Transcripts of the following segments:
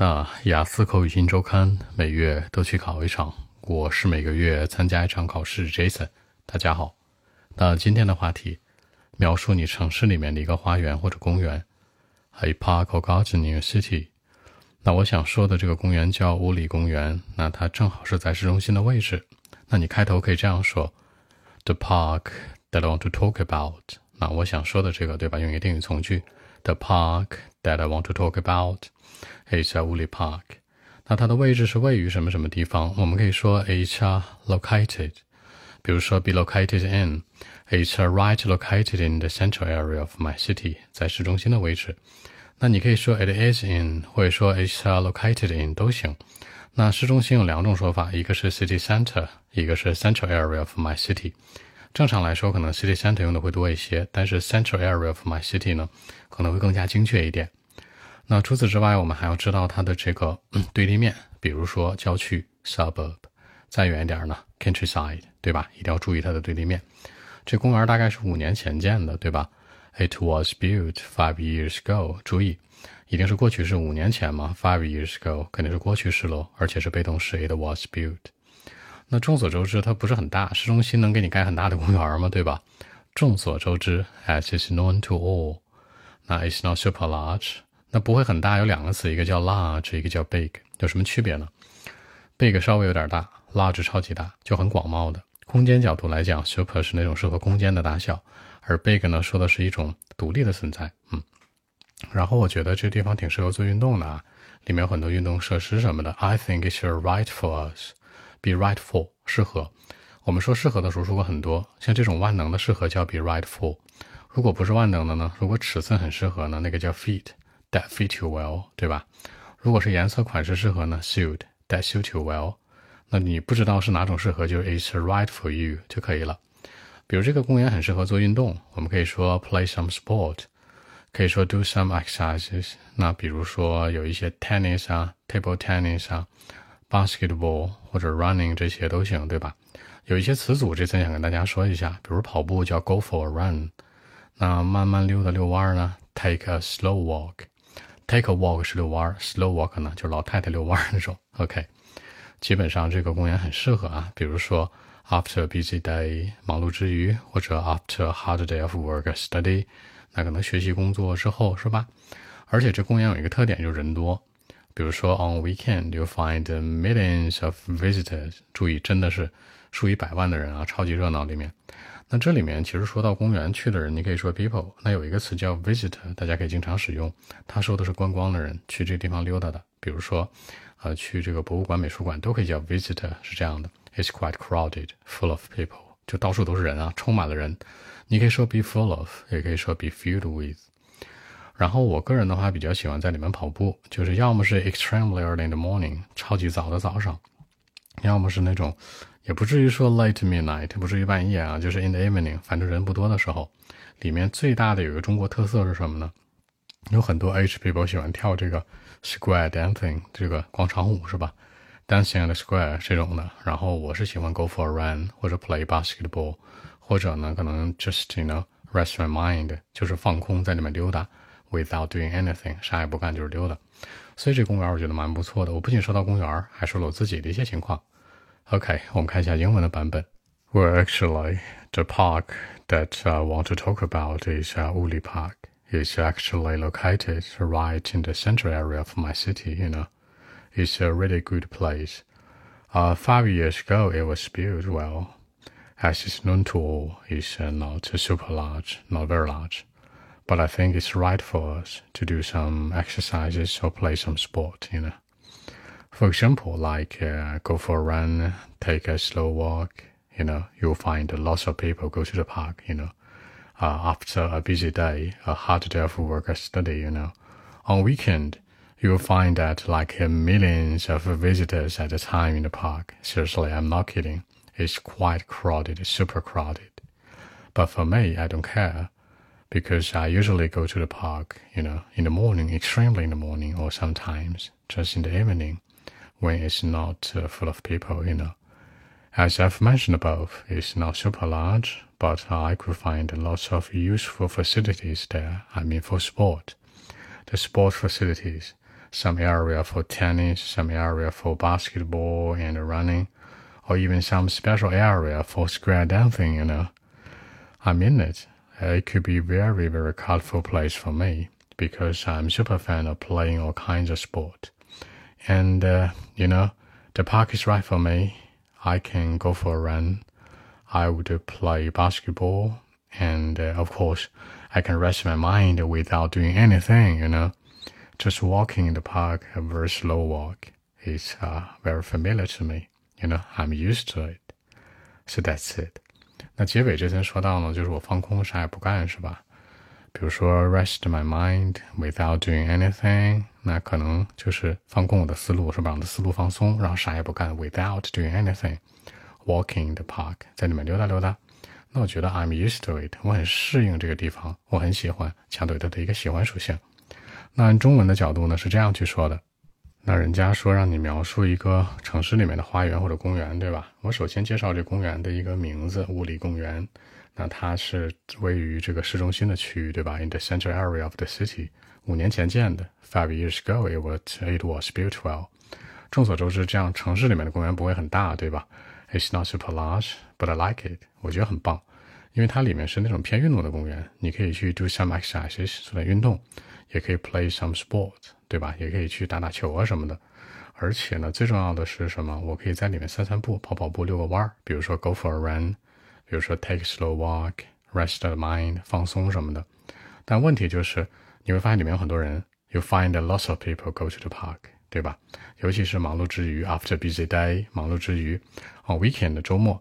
那雅思口语新周刊每月都去考一场，我是每个月参加一场考试。Jason，大家好。那今天的话题，描述你城市里面的一个花园或者公园，a park or garden in your city。那我想说的这个公园叫乌里公园，那它正好是在市中心的位置。那你开头可以这样说：The park that I want to talk about。那我想说的这个，对吧？用一个定语从句：The park that I want to talk about。It's a Woolly Park，那它的位置是位于什么什么地方？我们可以说 It's located，比如说 be located in，It's right located in the central area of my city，在市中心的位置。那你可以说 It is in，或者说 It's located in 都行。那市中心有两种说法，一个是 city center，一个是 central area of my city。正常来说，可能 city center 用的会多一些，但是 central area of my city 呢，可能会更加精确一点。那除此之外，我们还要知道它的这个对立面，比如说郊区 suburb，再远一点呢 countryside，对吧？一定要注意它的对立面。这公园大概是五年前建的，对吧？It was built five years ago。注意，一定是过去式，五年前嘛，five years ago 肯定是过去式喽，而且是被动式，It was built。那众所周知，它不是很大，市中心能给你盖很大的公园吗？对吧？众所周知，as is known to all，那 it's not super large。那不会很大，有两个词，一个叫 large，一个叫 big，有什么区别呢？big 稍微有点大，large 超级大，就很广袤的。空间角度来讲，super 是那种适合空间的大小，而 big 呢说的是一种独立的存在。嗯，然后我觉得这地方挺适合做运动的啊，里面有很多运动设施什么的。I think it's right for us，be right for 适合。我们说适合的时候说过很多，像这种万能的适合叫 be right for。如果不是万能的呢？如果尺寸很适合呢？那个叫 fit。That fit you well，对吧？如果是颜色款式适合呢？Suit that suit you well。那你不知道是哪种适合，就是 It's right for you 就可以了。比如这个公园很适合做运动，我们可以说 Play some sport，可以说 Do some exercises。那比如说有一些 tennis 啊，table tennis 啊，basketball 或者 running 这些都行，对吧？有一些词组这次想跟大家说一下，比如跑步叫 Go for a run，那慢慢溜达遛弯儿呢，Take a slow walk。Take a walk 是遛弯儿，slow walk 呢就是老太太遛弯儿那种。OK，基本上这个公园很适合啊。比如说，after busy day 忙碌之余，或者 after hard day of work study，那可能学习工作之后是吧？而且这公园有一个特点就是人多。比如说 on weekend you find millions of visitors，注意真的是数以百万的人啊，超级热闹里面。那这里面其实说到公园去的人，你可以说 people。那有一个词叫 visitor，大家可以经常使用，他说的是观光的人，去这个地方溜达的。比如说，呃，去这个博物馆、美术馆都可以叫 visitor，是这样的。It's quite crowded, full of people，就到处都是人啊，充满了人。你可以说 be full of，也可以说 be filled with。然后我个人的话比较喜欢在里面跑步，就是要么是 extremely early in the morning，超级早的早上，要么是那种。也不至于说 late midnight，不至于半夜啊，就是 in the evening，反正人不多的时候。里面最大的有一个中国特色是什么呢？有很多 H people 喜欢跳这个 square dancing，这个广场舞是吧？Dancing at the square 这种的。然后我是喜欢 go for a run 或者 play basketball，或者呢可能 just you know rest my mind，就是放空在里面溜达，without doing anything，啥也不干就是溜达。所以这公园我觉得蛮不错的。我不仅说到公园，还说了我自己的一些情况。OK，我们看一下英文的版本。Well, actually, the park that I want to talk about is uh, Uli Park. It's actually located right in the central area of my city. You know, it's a really good place. Uh, five years ago, it was built well. As it's known to all, it's uh, not super large, not very large. But I think it's right for us to do some exercises or play some sport, you know. For example, like uh, go for a run, take a slow walk. You know, you'll find lots of people go to the park. You know, uh, after a busy day, a hard day of work or study. You know, on weekend, you'll find that like uh, millions of visitors at a time in the park. Seriously, I'm not kidding. It's quite crowded, super crowded. But for me, I don't care because I usually go to the park, you know, in the morning, extremely in the morning, or sometimes just in the evening when it's not uh, full of people, you know. As I've mentioned above, it's not super large, but I could find lots of useful facilities there. I mean, for sport. The sport facilities, some area for tennis, some area for basketball and running, or even some special area for square dancing, you know. I mean it. It could be very, very colorful place for me because I'm super fan of playing all kinds of sport. And, uh, you know, the park is right for me. I can go for a run. I would play basketball. And, uh, of course, I can rest my mind without doing anything, you know. Just walking in the park, a very slow walk, is uh, very familiar to me. You know, I'm used to it. So that's it. 那结尾这层说到呢，就是我放空，啥也不干，是吧？ 比如说 rest my mind without doing anything，那可能就是放空我的思路，是吧？我的思路放松，然后啥也不干，without doing anything。Walking in the park，在里面溜达溜达。那我觉得 I'm used to it，我很适应这个地方，我很喜欢，强对它的一个喜欢属性。那按中文的角度呢，是这样去说的。那人家说让你描述一个城市里面的花园或者公园，对吧？我首先介绍这公园的一个名字——物理公园。那它是位于这个市中心的区域，对吧？In the central area of the city。五年前建的，Five years ago it was it was built well。众所周知，这样城市里面的公园不会很大，对吧？It's not super large, but I like it。我觉得很棒，因为它里面是那种偏运动的公园，你可以去 do some exercises，做点运动，也可以 play some sports。对吧？也可以去打打球啊什么的，而且呢，最重要的是什么？我可以在里面散散步、跑跑步、遛个弯儿，比如说 go for a run，比如说 take a slow walk，rest the mind，放松什么的。但问题就是，你会发现里面有很多人，you find lots of people go to the park，对吧？尤其是忙碌之余，after busy day，忙碌之余，on weekend 的周末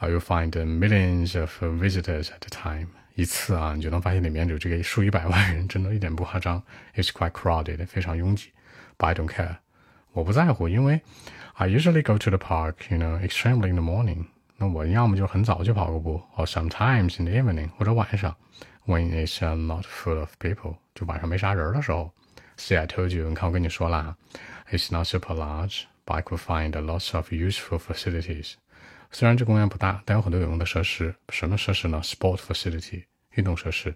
，you find millions of visitors at the time。一次啊，你就能发现里面有这个数以百万人，真的一点不夸张。It's quite crowded，非常拥挤。But I don't care，我不在乎，因为 I usually go to the park，you know，extremely in the morning。那我要么就很早就跑个步，or sometimes in the evening，或者晚上，when it's not full of people，就晚上没啥人的时候。See, I told you，你看我跟你说了，It's not super large，but I could find lots of useful facilities。 虽然这公园不大，但有很多有用的设施。什么设施呢？Sport facility，运动设施，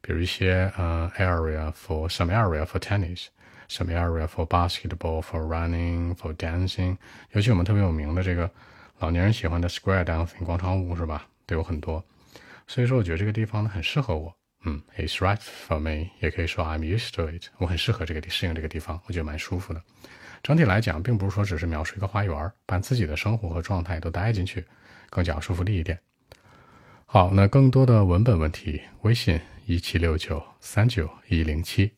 比如一些呃 area for some area for tennis，some area for basketball，for running，for dancing。尤其我们特别有名的这个老年人喜欢的 square dancing 广场舞是吧？都有很多。所以说，我觉得这个地方呢很适合我。嗯，It's right for me，也可以说 I'm used to it。我很适合这个地，适应这个地方，我觉得蛮舒服的。整体来讲，并不是说只是描述一个花园，把自己的生活和状态都带进去，更加说服力一点。好，那更多的文本问题，微信一七六九三九一零七。